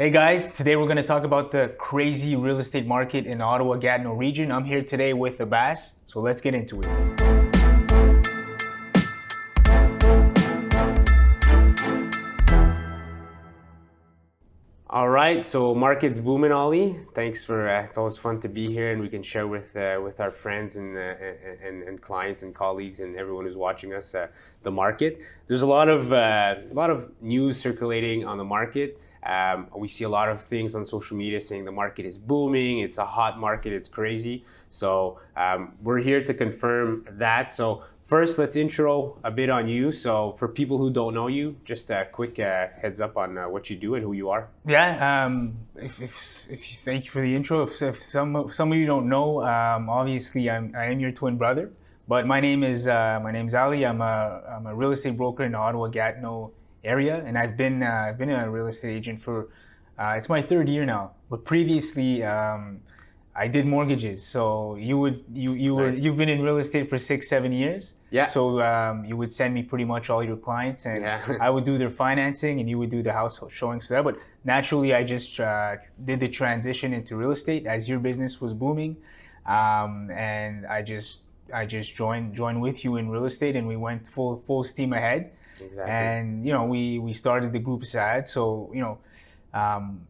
Hey guys, today we're going to talk about the crazy real estate market in Ottawa Gatineau region. I'm here today with Abbas, so let's get into it. All right, so market's booming, Ali. Thanks for. Uh, it's always fun to be here, and we can share with uh, with our friends and, uh, and and clients and colleagues and everyone who's watching us uh, the market. There's a lot of uh, a lot of news circulating on the market. Um, we see a lot of things on social media saying the market is booming. It's a hot market. It's crazy. So um, we're here to confirm that. So First, let's intro a bit on you. So, for people who don't know you, just a quick uh, heads up on uh, what you do and who you are. Yeah, um, if, if, if, thank you for the intro. If, if some some of you don't know, um, obviously I'm I am your twin brother, but my name is uh, my name's Ali. I'm a I'm a real estate broker in Ottawa Gatineau area, and I've been uh, I've been a real estate agent for uh, it's my third year now. But previously. Um, I did mortgages. So you would you you nice. were you've been in real estate for six seven years. Yeah. So um, you would send me pretty much all your clients, and yeah. I would do their financing, and you would do the house showings for that. But naturally, I just uh, did the transition into real estate as your business was booming, um, and I just I just joined joined with you in real estate, and we went full full steam ahead. Exactly. And you know we we started the group SAD, so you know. Um,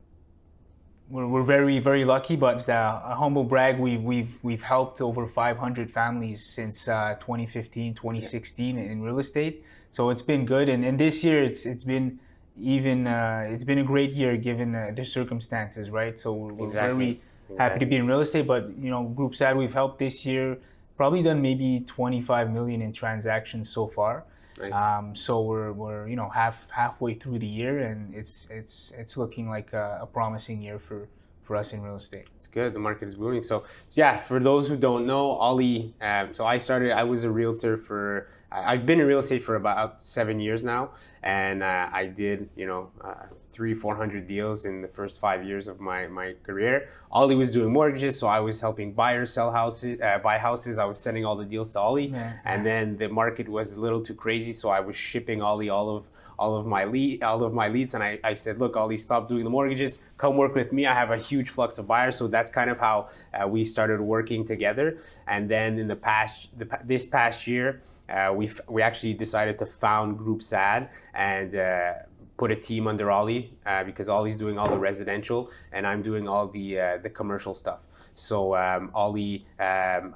we're, we're very very lucky but uh, a humble brag we, we've we've helped over 500 families since uh, 2015 2016 yeah. in real estate so it's been good and, and this year it's it's been even uh, it's been a great year given uh, the circumstances right so we're exactly. very exactly. happy to be in real estate but you know group SAD we've helped this year probably done maybe 25 million in transactions so far Nice. Um, so we're, we're you know half halfway through the year, and it's it's it's looking like a, a promising year for for us in real estate. It's good. The market is booming. So, yeah, for those who don't know, Ali. Um, so I started. I was a realtor for. I've been in real estate for about seven years now, and uh, I did you know uh, three four hundred deals in the first five years of my my career. Ali was doing mortgages, so I was helping buyers sell houses, uh, buy houses. I was sending all the deals to Ali, yeah. and then the market was a little too crazy, so I was shipping Ali all of all of my lead, all of my leads, and I, I said, look, Ollie, stop doing the mortgages. Come work with me. I have a huge flux of buyers. So that's kind of how uh, we started working together. And then in the past, the, this past year, uh, we we actually decided to found Group SAD and. Uh, put a team under Ali uh, because Ali's doing all the residential and I'm doing all the uh, the commercial stuff. So um, Ali, um,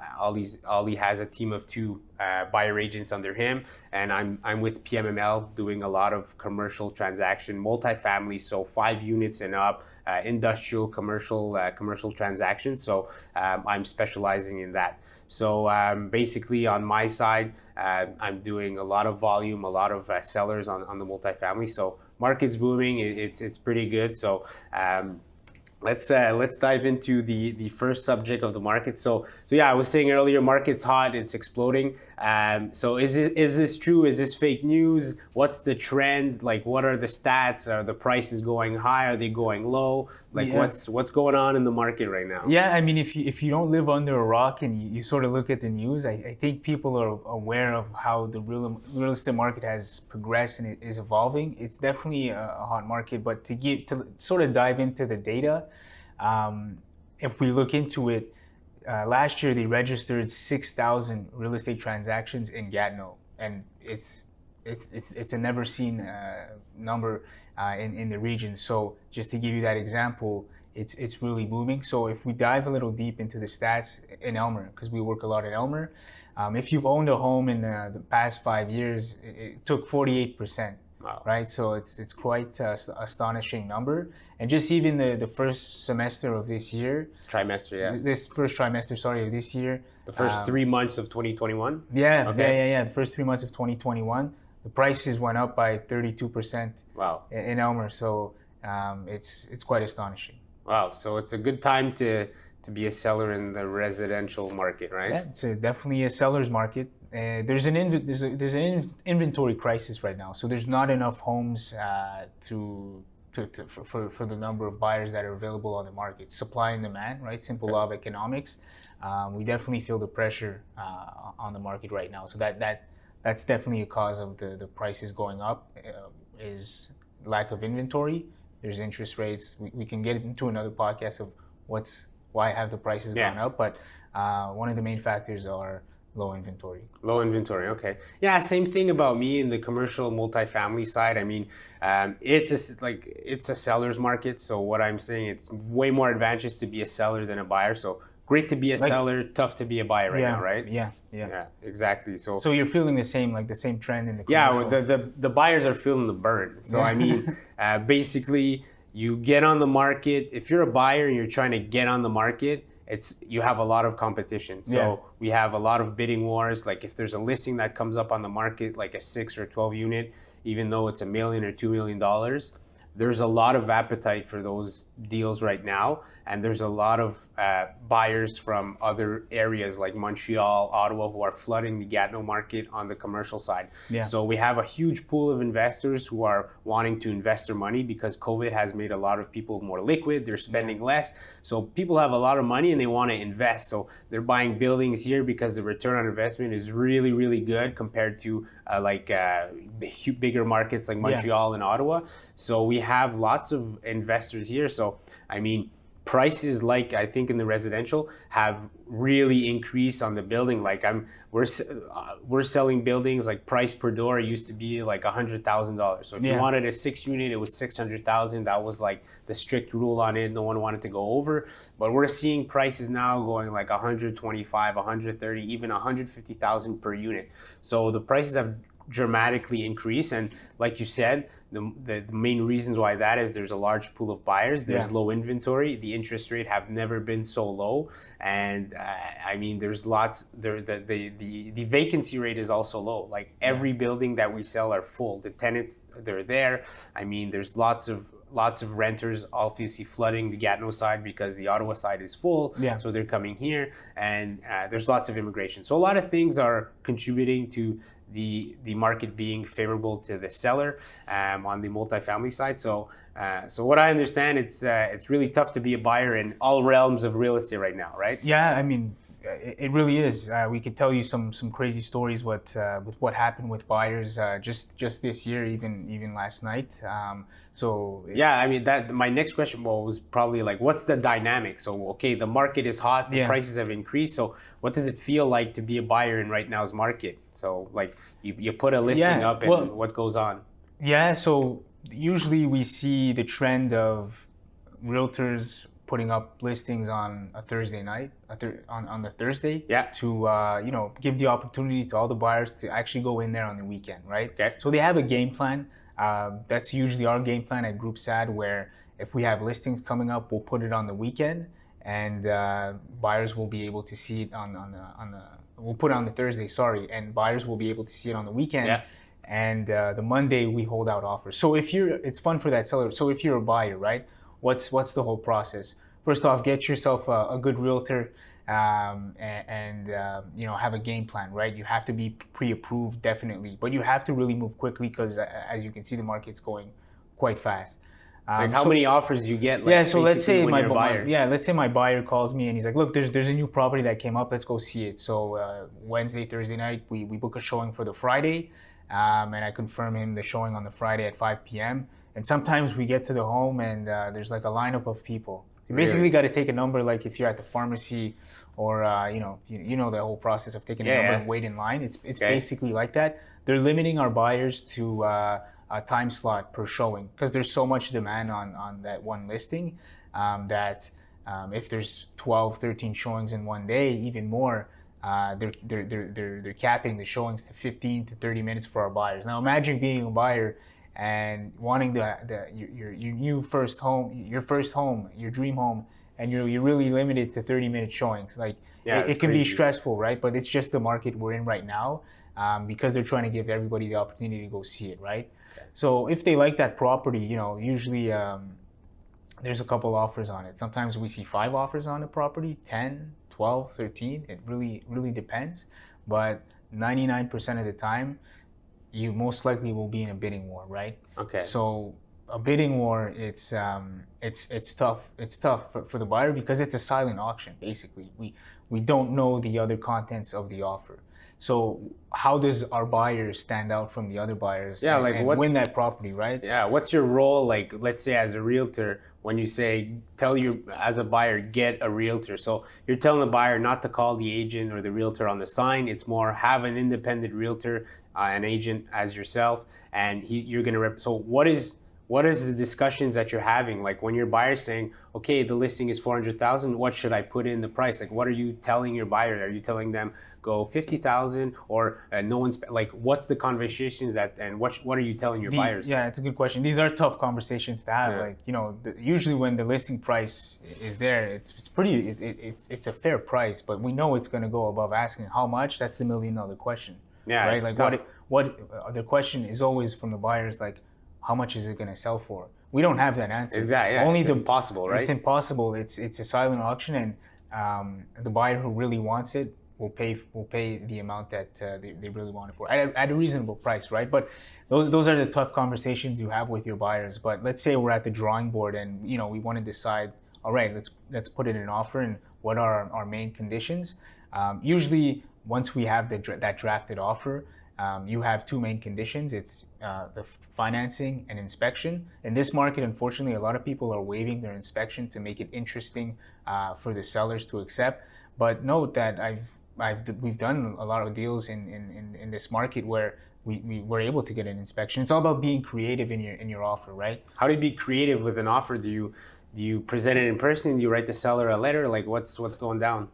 has a team of two uh, buyer agents under him, and I'm I'm with PMML doing a lot of commercial transaction, multifamily, so five units and up, uh, industrial, commercial, uh, commercial transactions. So um, I'm specializing in that. So um, basically, on my side, uh, I'm doing a lot of volume, a lot of uh, sellers on, on the multifamily. So market's booming, it, it's it's pretty good. So um, let's uh, let's dive into the the first subject of the market. So so yeah, I was saying earlier, market's hot, it's exploding. Um, so is it is this true? Is this fake news? What's the trend? Like, what are the stats? Are the prices going high? Are they going low? Like, yeah. what's what's going on in the market right now? Yeah, I mean, if you if you don't live under a rock and you, you sort of look at the news, I, I, think people are aware of how the real real estate market has progressed and it is evolving. It's definitely a, a hot market, but to give to sort of dive into the data, um, if we look into it uh, last year they registered 6,000 real estate transactions in Gatineau, and it's it's it's, it's a never seen uh, number uh, in in the region. So just to give you that example, it's it's really booming. So if we dive a little deep into the stats in Aylmer, because we work a lot in Aylmer, um, if you've owned a home in the, the past five years, it, it took 48 percent Wow. Right, so it's it's quite a astonishing number, and just even the, the first semester of this year, trimester, yeah, this first trimester, sorry, of this year, the first um, three months of 2021. Yeah, okay. yeah, yeah, yeah. The first three months of 2021, the prices went up by 32 percent. Wow. In, in Aylmer, so um, it's it's quite astonishing. Wow, so it's a good time to to be a seller in the residential market, right? Yeah, it's a, definitely a seller's market. Uh, there's an inv- there's, a, there's an inventory crisis right now, so there's not enough homes uh, to, to, to for, for the number of buyers that are available on the market. Supply and demand, right? Simple law of economics. Um, we definitely feel the pressure uh, on the market right now. So that that that's definitely a cause of the the prices going up. Uh, is lack of inventory There's interest rates. We, we can get into another podcast of what's why have the prices Yeah. gone up, but uh, one of the main factors are low inventory. Low inventory. Okay. Yeah. Same thing about me in the commercial multifamily side. I mean, um, it's a like it's a seller's market. So what I'm saying, it's way more advantageous to be a seller than a buyer. So great to be a Like- seller, tough to be a buyer right yeah, now, right? Yeah, yeah, Yeah. Exactly. So. So you're feeling the same, like the same trend in the yeah, well, the, the the buyers are feeling the burn. So I mean, uh, basically, you get on the market. If you're a buyer and you're trying to get on the market, it's you have a lot of competition. So Yeah. we have a lot of bidding wars. Like if there's a listing that comes up on the market, like a six or twelve unit, even though it's a million or two million dollars, there's a lot of appetite for those deals right now, and there's a lot of uh, buyers from other areas like Montreal, Ottawa, who are flooding the Gatineau market on the commercial side. Yeah. So we have a huge pool of investors who are wanting to invest their money because COVID has made a lot of people more liquid. They're spending less. So people have a lot of money and they want to invest. So they're buying buildings here because the return on investment is really, really good compared to uh, like uh, bigger markets like Montreal and Ottawa. So we have lots of investors here. So I mean, prices like I think in the residential have really increased on the building. Like I'm we're uh, we're selling buildings like price per door used to be like a hundred thousand dollars. So if you wanted a six unit, it was six hundred thousand. That was like the strict rule on it. No one wanted to go over. But we're seeing prices now going like 125, 130, even 150,000 per unit. So the prices have dramatically increased and like you said the, the, the main reasons why that is there's a large pool of buyers there's Yeah. low inventory the interest rate have never been so low and uh, i mean there's lots there the, the, the, the vacancy rate is also low. Like every building that we sell are full. The tenants they're there. I mean there's lots of lots of renters obviously flooding the gatineau side because the ottawa side is full. Yeah. so they're coming here and uh, there's lots of immigration. So a lot of things are contributing to the the market being favorable to the seller um, on the multifamily side. So uh, so what I understand, it's uh, it's really tough to be a buyer in all realms of real estate right now, right? Yeah, I mean, it, really is. Uh, we could tell you some some crazy stories what uh, with what happened with buyers uh, just just this year, even even last night. Um, so it's- Yeah, I mean that. My next question was probably like, what's the dynamic? So okay, the market is hot, the Yeah. prices have increased. So what does it feel like to be a buyer in right now's market? So like you, you put a listing Yeah, up and well- what goes on? Yeah, so usually we see the trend of realtors putting up listings on a Thursday night, a thir- on, on the Thursday, Yeah. to uh, you know give the opportunity to all the buyers to actually go in there on the weekend, right? Okay. So they have a game plan. Uh, that's usually our game plan at Group SAD, where if we have listings coming up, we'll put it on the weekend, and uh, buyers will be able to see it on on the on the. We'll put it on the Thursday, sorry, and buyers will be able to see it on the weekend Yeah. and uh, the Monday we hold out offers. So if you're, it's fun for that seller. So if you're a buyer, right? What's what's the whole process? First off, get yourself a, a good realtor, um, and, and uh, you know have a game plan, right? You have to be pre-approved, definitely, but you have to really move quickly because, uh, as you can see, the market's going quite fast. Um, Like how so- many offers do you get? Like, yeah, so let's say my, buyer. yeah, let's say my buyer calls me and he's like, "Look, there's there's a new property that came up. Let's go see it." So uh, Wednesday, Thursday night, we, we book a showing for the Friday, um, and I confirm him the showing on the Friday at 5 p.m. And sometimes we get to the home and uh, there's like a lineup of people. You basically got to take a number, like if you're at the pharmacy, or uh, you know, you, you know the whole process of taking a number yeah. and wait in line. It's it's Okay. basically like that. They're limiting our buyers to uh, a time slot per showing because there's so much demand on on that one listing um, that um, if there's 12, 13 showings in one day, even more. Uh, they're, they're, they're, they're, they're capping the showings to 15 to 30 minutes for our buyers. Now imagine being a buyer and wanting the, the your, your, new first home, your first home, your dream home, and you're, you're really limited to 30 minute showings. Like Yeah, it, it can be stressful, right? But it's just the market we're in right now um, because they're trying to give everybody the opportunity to go see it, right? So if they like that property, you know, usually um, there's a couple offers on it. Sometimes we see five offers on the property, 10, 12, 13. It really, really depends. But 99% of the time, you most likely will be in a bidding war, right? Okay. So a bidding war, it's um, it's it's tough. It's tough for, for the buyer because it's a silent auction. Basically, we we don't know the other contents of the offer. So how does our buyer stand out from the other buyers? Yeah, and, like and win that property, right? Yeah, what's your role? Like, let's say as a realtor, when you say tell you as a buyer get a realtor, so you're telling the buyer not to call the agent or the realtor on the sign. It's more have an independent realtor, uh, an agent as yourself, and he, you're gonna. Rep- so what is what is the discussions that you're having? Like when your buyer's saying, okay, the listing is four hundred thousand, what should I put in the price? Like, what are you telling your buyer? Are you telling them go fifty thousand or uh, no one's like? What's the conversations that and what what are you telling your The- buyers? Yeah, it's a good question. These are tough conversations to have. Yeah. Like you know, the, usually when the listing price is there, it's it's pretty. It, it, it's it's a fair price, but we know it's going to go above asking. How much? That's the million dollar question. Yeah, right. Like tough. what? What? Uh, the question is always from the buyers like, how much is it going to sell for? We don't have that answer. Exactly. Yeah, Only it's the impossible, right? It's impossible. It's it's a silent auction, and um, the buyer who really wants it will pay will pay the amount that uh, they, they really want it for at a, at a reasonable price, right? But those those are the tough conversations you have with your buyers. But let's say we're at the drawing board, and you know we want to decide. All right, let's let's put in an offer, and what are our, our main conditions? Um, usually, once we have the that drafted offer, um, you have two main conditions. It's uh, the financing and inspection. In this market, unfortunately, a lot of people are waiving their inspection to make it interesting uh, for the sellers to accept. But note that I've, I've we've done a lot of deals in, in, in, this market where we, we were able to get an inspection. It's all about being creative in your in your offer, right? How do you be creative with an offer? Do you do you present it in person? Do you write the seller a letter? Like what's what's going down?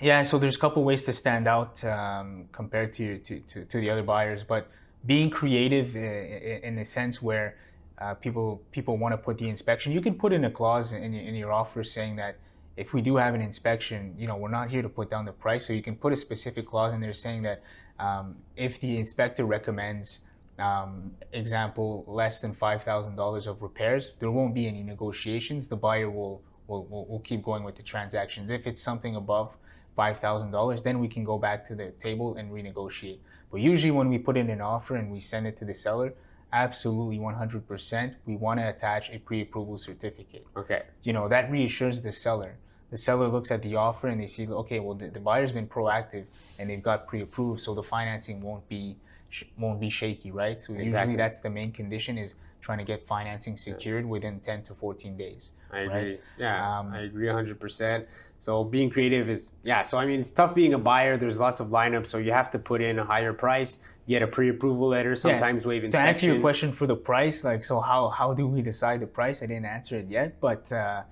Yeah, so there's a couple ways to stand out um, compared to, to, to to the other buyers, but being creative in the sense where uh, people people want to put the inspection, you can put in a clause in your, in your offer saying that if we do have an inspection, you know, we're not here to put down the price. So you can put a specific clause in there saying that um, if the inspector recommends, um, example, less than five thousand dollars of repairs, there won't be any negotiations. The buyer will, will will keep going with the transactions. If it's something above five thousand dollars, then we can go back to the table and renegotiate. But usually, when we put in an offer and we send it to the seller, absolutely one hundred percent, we want to attach a pre-approval certificate Okay. you know that reassures the seller the seller looks at the offer and they see okay well the, the buyer's been proactive and they've got pre-approved so the financing won't be sh- won't be shaky right so Exactly. usually that's the main condition is trying to get financing secured within 10 to 14 days I right? agree. Yeah, Um, I agree 100%. So being creative is, yeah, so I mean, it's tough being a buyer. There's lots of lineups, so you have to put in a higher price, get a pre approval letter, Yeah, sometimes waive to answer your question for the price like so how how do we decide the price i didn't answer it yet but uh,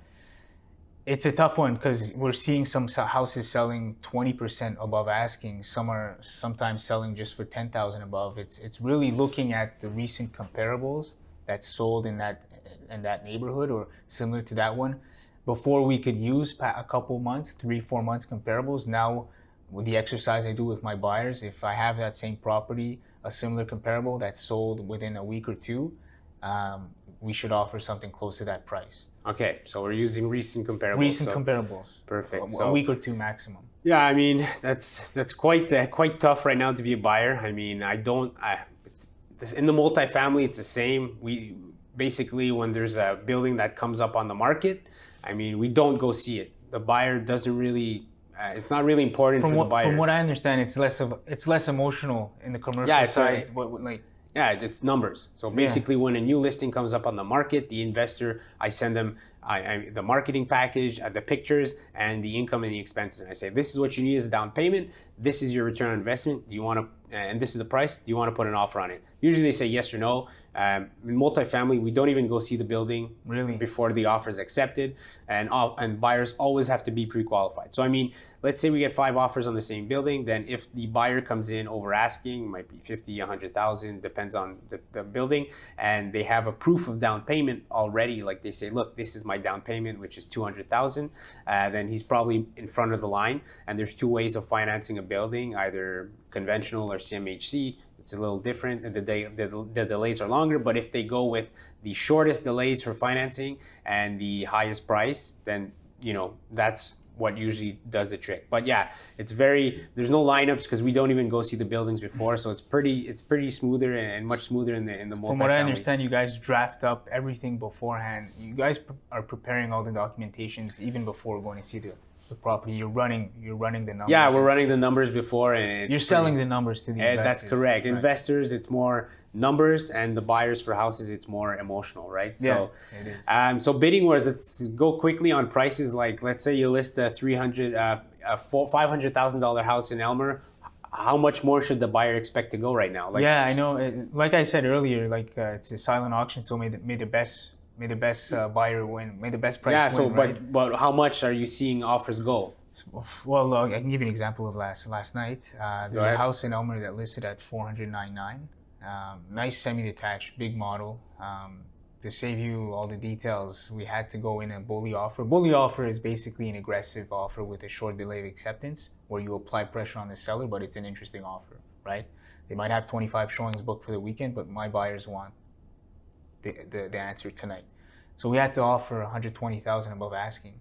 it's a tough one because we're seeing some houses selling 20% above asking. Some are sometimes selling just for 10000 above. It's it's really looking at the recent comparables that sold in that in that neighborhood or similar to that one. Before we could use a couple months three four months comparables. Now with the exercise i do with my buyers if i have that same property a similar comparable that's sold within a week or two um, we should offer something close to that price Okay, so we're using recent comparables. recent so- comparables Perfect. a, So- a week or two maximum Yeah, I mean that's that's quite uh, quite tough right now to be a buyer. I mean, I don't. I, this, in the multifamily, it's the same. We basically when there's a building that comes up on the market, I mean, we don't go see it. The buyer doesn't really. Uh, it's not really important from for what the buyer. from what I understand, it's less of it's less emotional in the commercial Yeah, side. a- what, what, like Yeah, it's numbers. So basically, when a new listing comes up on the market, the investor, I send them I, I, the marketing package, uh, the pictures, and the income and the expenses. And I say, this is what you need as a down payment. This is your return on investment. Do you want to, and this is the price. Do you want to put an offer on it? Usually they say yes or no. Um, in multifamily, we don't even go see the building really before the offer is accepted, and all, and buyers always have to be pre-qualified. So I mean, let's say we get five offers on the same building, then if the buyer comes in over asking, might be 50, 100,000, depends on the, the building, and they have a proof of down payment already, like they say, look, this is my down payment, which is 200,000, uh, then he's probably in front of the line. And there's two ways of financing a building, either conventional or CMHC it's a little different and the, day, the, the delays are longer but if they go with the shortest delays for financing and the highest price then you know that's what usually does the trick but yeah it's very there's no lineups because we don't even go see the buildings before so it's pretty it's pretty smoother and, and much smoother in the in the from what I understand, you guys draft up everything beforehand. You guys are preparing all the documentations even before going to see the the property. You're running you're running the numbers. Yeah, we're running the numbers before, and it's You're pretty- selling the numbers to the Eh, investors. that's correct. Right. Investors, it's more numbers, and the buyers for houses, it's more emotional, right? Yeah, So, it is. um, so bidding wars. Let's go quickly on prices. Like, let's say you list a three hundred, uh, a five hundred thousand dollar house in Aylmer. How much more should the buyer expect to go right now? Like, yeah, I know. Like I said earlier, like uh, it's a silent auction, so may the, may the best may the best uh, buyer win. May the best price Yeah. win. So, right? but but how much are you seeing offers go? Well, uh, I can give you an example of last last night. Uh, there's a house in Aylmer that listed at 499. Um, nice semi-detached, big model. Um, to save you all the details, we had to go in a bully offer. Bully offer is basically an aggressive offer with a short delay of acceptance, where you apply pressure on the seller, but it's an interesting offer, right? They might have 25 showings booked for the weekend, but my buyers want the, the, the answer tonight. So we had to offer 120,000 above asking,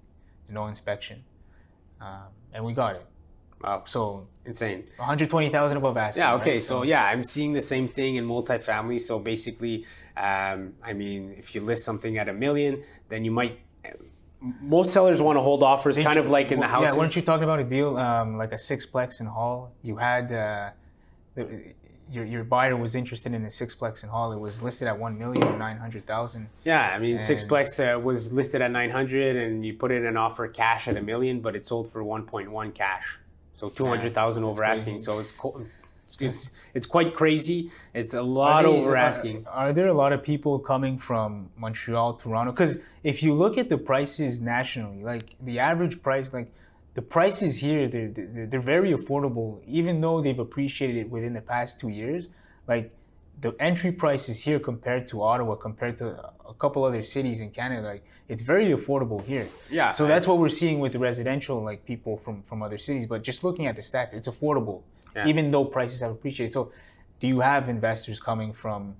no inspection, um, and we got it. Wow, So insane. 120,000 above asking. Yeah. Okay. right? So yeah, I'm seeing the same thing in multifamily. So basically, um, I mean, if you list something at a million, then you might. Most sellers want to hold offers, kind of like in the Well, houses. Yeah, weren't you talking about a deal um, like a sixplex in Hull? You had uh, the, your your buyer was interested in a sixplex in Hull. It was listed at one million or nine hundred thousand. Yeah, I mean, And- Sixplex uh, was listed at 900, and you put in an offer cash at a million, but it sold for 1.1 cash, so 200,000 over that's asking. crazy. So it's co- it's, it's it's quite crazy. It's a lot over asking. Are, are there a lot of people coming from Montreal, Toronto? Because if you look at the prices nationally, like the average price, like the prices here, they're, they're, they're very affordable, even though they've appreciated within the past two years. Like the entry prices here compared to Ottawa, compared to a couple other cities in Canada, like it's very affordable here. Yeah. So that's what we're seeing with the residential, like people from from other cities. But just looking at the stats, it's affordable, Yeah. even though prices have appreciated. So, do you have investors coming from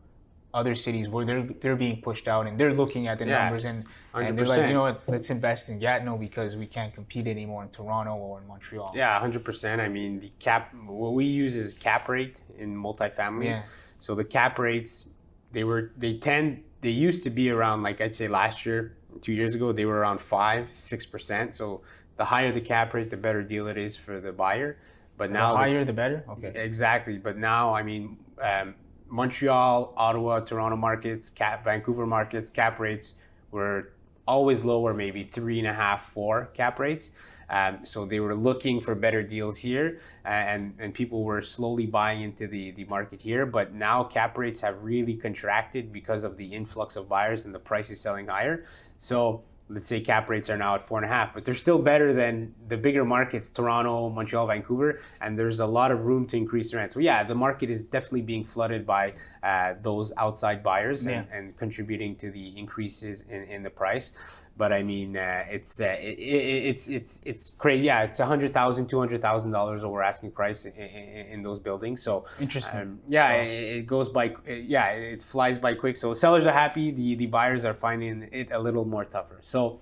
other cities where they're they're being pushed out and they're looking at the Yeah, numbers and, and they're like, you know what, let's invest in Gatineau because we can't compete anymore in Toronto or in Montreal. Yeah, 100%. I mean, the cap, what we use is cap rate in multifamily. Yeah. So the cap rates, they were, they tend, they used to be around, like I'd say last year, two years ago, they were around five, 6%. So the higher the cap rate, the better deal it is for the buyer. But now, the- higher the better. Okay. Exactly. But now, I mean, um, Montreal, Ottawa, Toronto markets, cap, Vancouver markets, cap rates were always lower, maybe three and a half, four cap rates. Um, so they were looking for better deals here, uh, and and people were slowly buying into the the market here. But now cap rates have really contracted because of the influx of buyers and the price is selling higher. So let's say cap rates are now at four and a half, but they're still better than the bigger markets, Toronto, Montreal, Vancouver, and there's a lot of room to increase rent. So yeah, the market is definitely being flooded by uh, those outside buyers and, and contributing to the increases in, in the price. But I mean, uh, it's uh, it, it, it's it's it's crazy. Yeah, it's a hundred thousand, two hundred thousand dollars over asking price in, in, in those buildings. So Interesting. um, yeah, it, it goes by. Yeah, it flies by quick. So sellers are happy. The the buyers are finding it a little more tougher. So,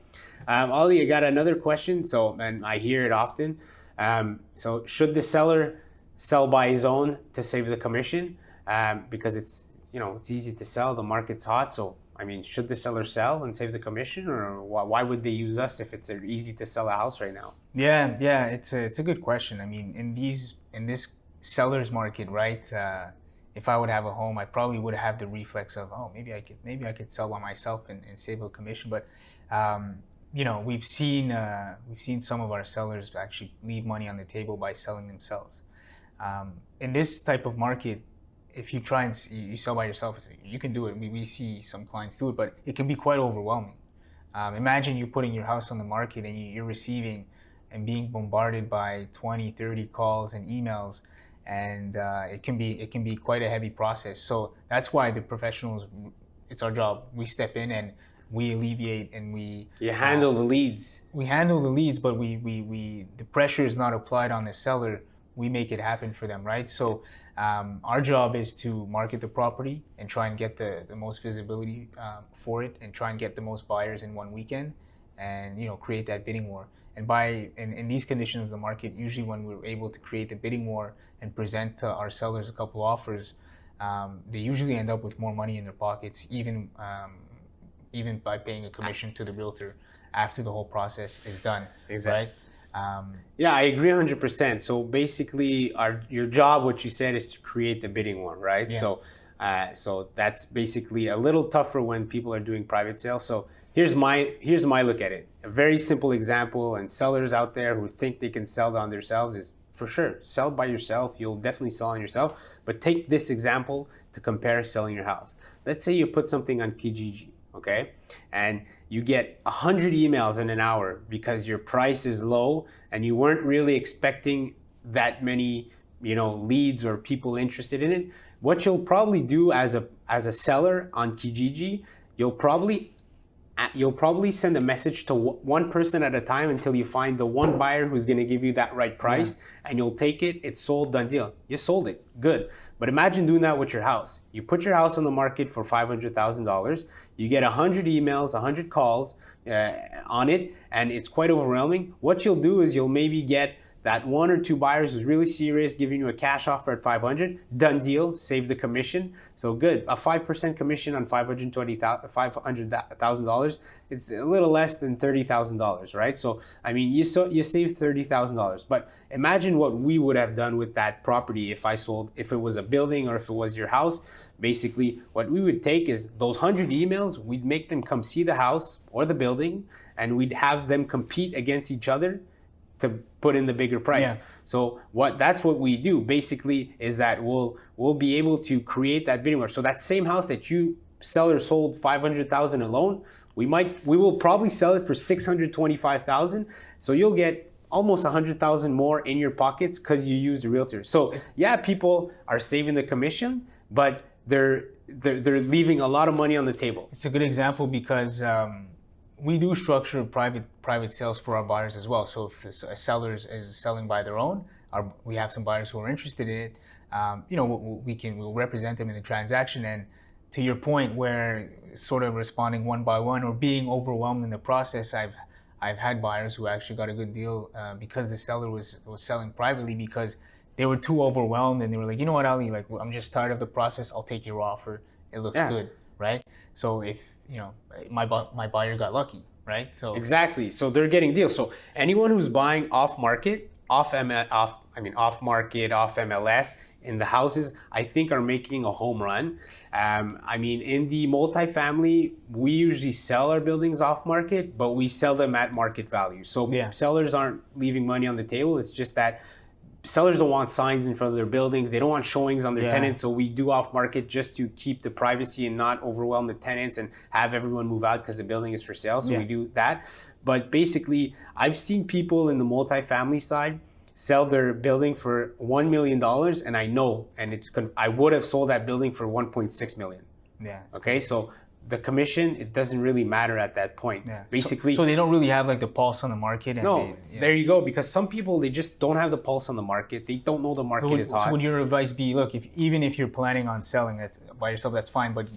um, Ali, I got another question. So, and I hear it often. Um, so, should the seller sell by his own to save the commission? Um, because it's you know it's easy to sell. The market's hot. So, I mean, should the seller sell and save the commission, or why, would they use us if it's easy to sell a house right now? Yeah, yeah, it's a it's a good question. I mean, in these in this seller's market, right? Uh, if I would have a home, I probably would have the reflex of, oh, maybe I could maybe I could sell by myself and, and save a commission. But um, you know, we've seen uh, we've seen some of our sellers actually leave money on the table by selling themselves. Um, in this type of market, if you try and you sell by yourself, you can do it. We, we see some clients do it, but it can be quite overwhelming. Um, imagine you're putting your house on the market and you, you're receiving and being bombarded by 20, 30 calls and emails, and uh, it can be it can be quite a heavy process. So that's why the professionals, it's our job. We step in and we alleviate and we You handle the leads. we handle the leads, but we, we, we the pressure is not applied on the seller. We make it happen for them, right? So um, our job is to market the property and try and get the, the most visibility um, for it, and try and get the most buyers in one weekend, and you know create that bidding war. And by in, in these conditions of the market, usually when we're able to create a bidding war and present to our sellers a couple offers, um, they usually end up with more money in their pockets, even um, even by paying a commission to the realtor after the whole process is done. Exactly. Right. Um, yeah, I agree 100%. So basically, our your job, what you said, is to create the bidding war, right? Yeah. So, uh, so that's basically a little tougher when people are doing private sales. So here's my here's my look at it. A very simple example, and sellers out there who think they can sell on themselves is for sure sell by yourself. You'll definitely sell on yourself. But take this example to compare selling your house. Let's say you put something on Kijiji, okay, and you get 100 emails in an hour because your price is low and you weren't really expecting that many you know leads or people interested in it. What you'll probably do as a as a seller on kijiji you'll probably you'll probably send a message to one person at a time until you find the one buyer who's going to give you that right price yeah. and you'll take it. It's sold done deal. You sold it. Good but imagine doing that with your house. You put your house on the market for $500000 you get 100 emails 100 calls uh, on it and it's quite overwhelming. What you'll do is you'll maybe get that one or two buyers is really serious, giving you a cash offer at 500, done deal, save the commission. So good, a 5% commission on $500,000, it's a little less than $30,000, right? So, I mean, you, so, you save $30,000, but imagine what we would have done with that property if I sold, if it was a building or if it was your house. Basically, what we would take is those 100 emails, we'd make them come see the house or the building, and we'd have them compete against each other to put in the bigger price. Yeah. So what that's what we do basically is that we'll we'll be able to create that bidding war. So that same house that you seller sold 500,000 alone, we might we will probably sell it for 625,000. So you'll get almost 100,000 more in your pockets cuz you used a realtor. So yeah, people are saving the commission, but they're they're, they're leaving a lot of money on the table. It's a good example because um, we do structure private private sales for our buyers as well. So if a seller is selling by their own, our, we have some buyers who are interested in it. Um, you know, we can we'll represent them in the transaction. And to your point, where sort of responding one by one or being overwhelmed in the process, I've I've had buyers who actually got a good deal uh, because the seller was was selling privately because they were too overwhelmed and they were like, you know what, Ali, like I'm just tired of the process. I'll take your offer. It looks yeah. good, right? So if you know, my my buyer got lucky, right? So exactly. So they're getting deals. So anyone who's buying off market, off M off I mean off market, off MLS in the houses, I think are making a home run. Um, I mean, in the multifamily, we usually sell our buildings off market, but we sell them at market value. So yeah. sellers aren't leaving money on the table. It's just that sellers don't want signs in front of their buildings. They don't want showings on their yeah. tenants. So we do off market just to keep the privacy and not overwhelm the tenants and have everyone move out because the building is for sale. So yeah. we do that. But basically, I've seen people in the multifamily side sell their building for $1 million and I know, and it's, I would have sold that building for 1.6 million. Yeah. Okay. So the commission it doesn't really matter at that point yeah. basically so, so, they don't really have like the pulse on the market no they, yeah. there you go because some people they just don't have the pulse on the market they don't know the market so would, is hot so would your advice be look if even if you're planning on selling it by yourself that's fine but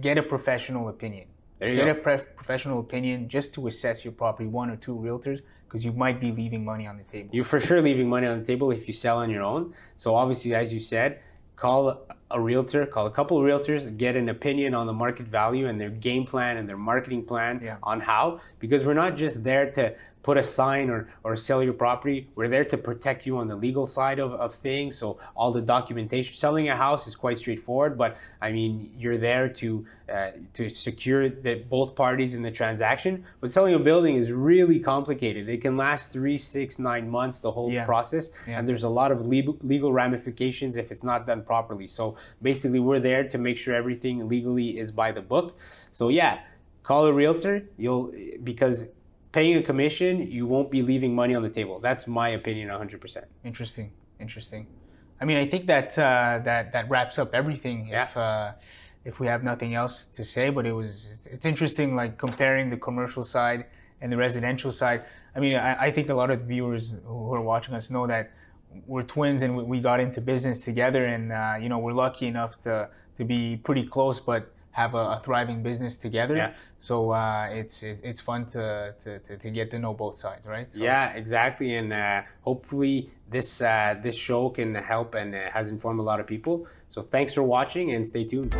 get a professional opinion there you get go. a pre- professional opinion just to assess your property one or two realtors because you might be leaving money on the table you're for sure leaving money on the table if you sell on your own so obviously as you said call a realtor, call a couple of realtors, get an opinion on the market value and their game plan and their marketing plan yeah. on how, because we're not just there to put a sign or, or sell your property. We're there to protect you on the legal side of, of things. So all the documentation, selling a house is quite straightforward, but I mean, you're there to uh, to secure that both parties in the transaction. But selling a building is really complicated. It can last three, six, nine months, the whole yeah. process. Yeah. And there's a lot of legal, legal ramifications if it's not done properly. So basically we're there to make sure everything legally is by the book. So yeah, call a realtor. You'll, because paying a commission, you won't be leaving money on the table. That's my opinion, 100%. Interesting, interesting. I mean, I think that uh, that that wraps up everything. Yeah. If uh, if we have nothing else to say, but it was it's, it's, interesting, like comparing the commercial side and the residential side. I mean, I, I think a lot of viewers who are watching us know that we're twins and we, we got into business together, and uh, you know we're lucky enough to to be pretty close, but have a, a thriving business together. Yeah. So uh, it's it's fun to, to, to, to, get to know both sides, right? So. Yeah, exactly. And uh, hopefully this uh, this show can help and uh, has informed a lot of people. So thanks for watching and stay tuned.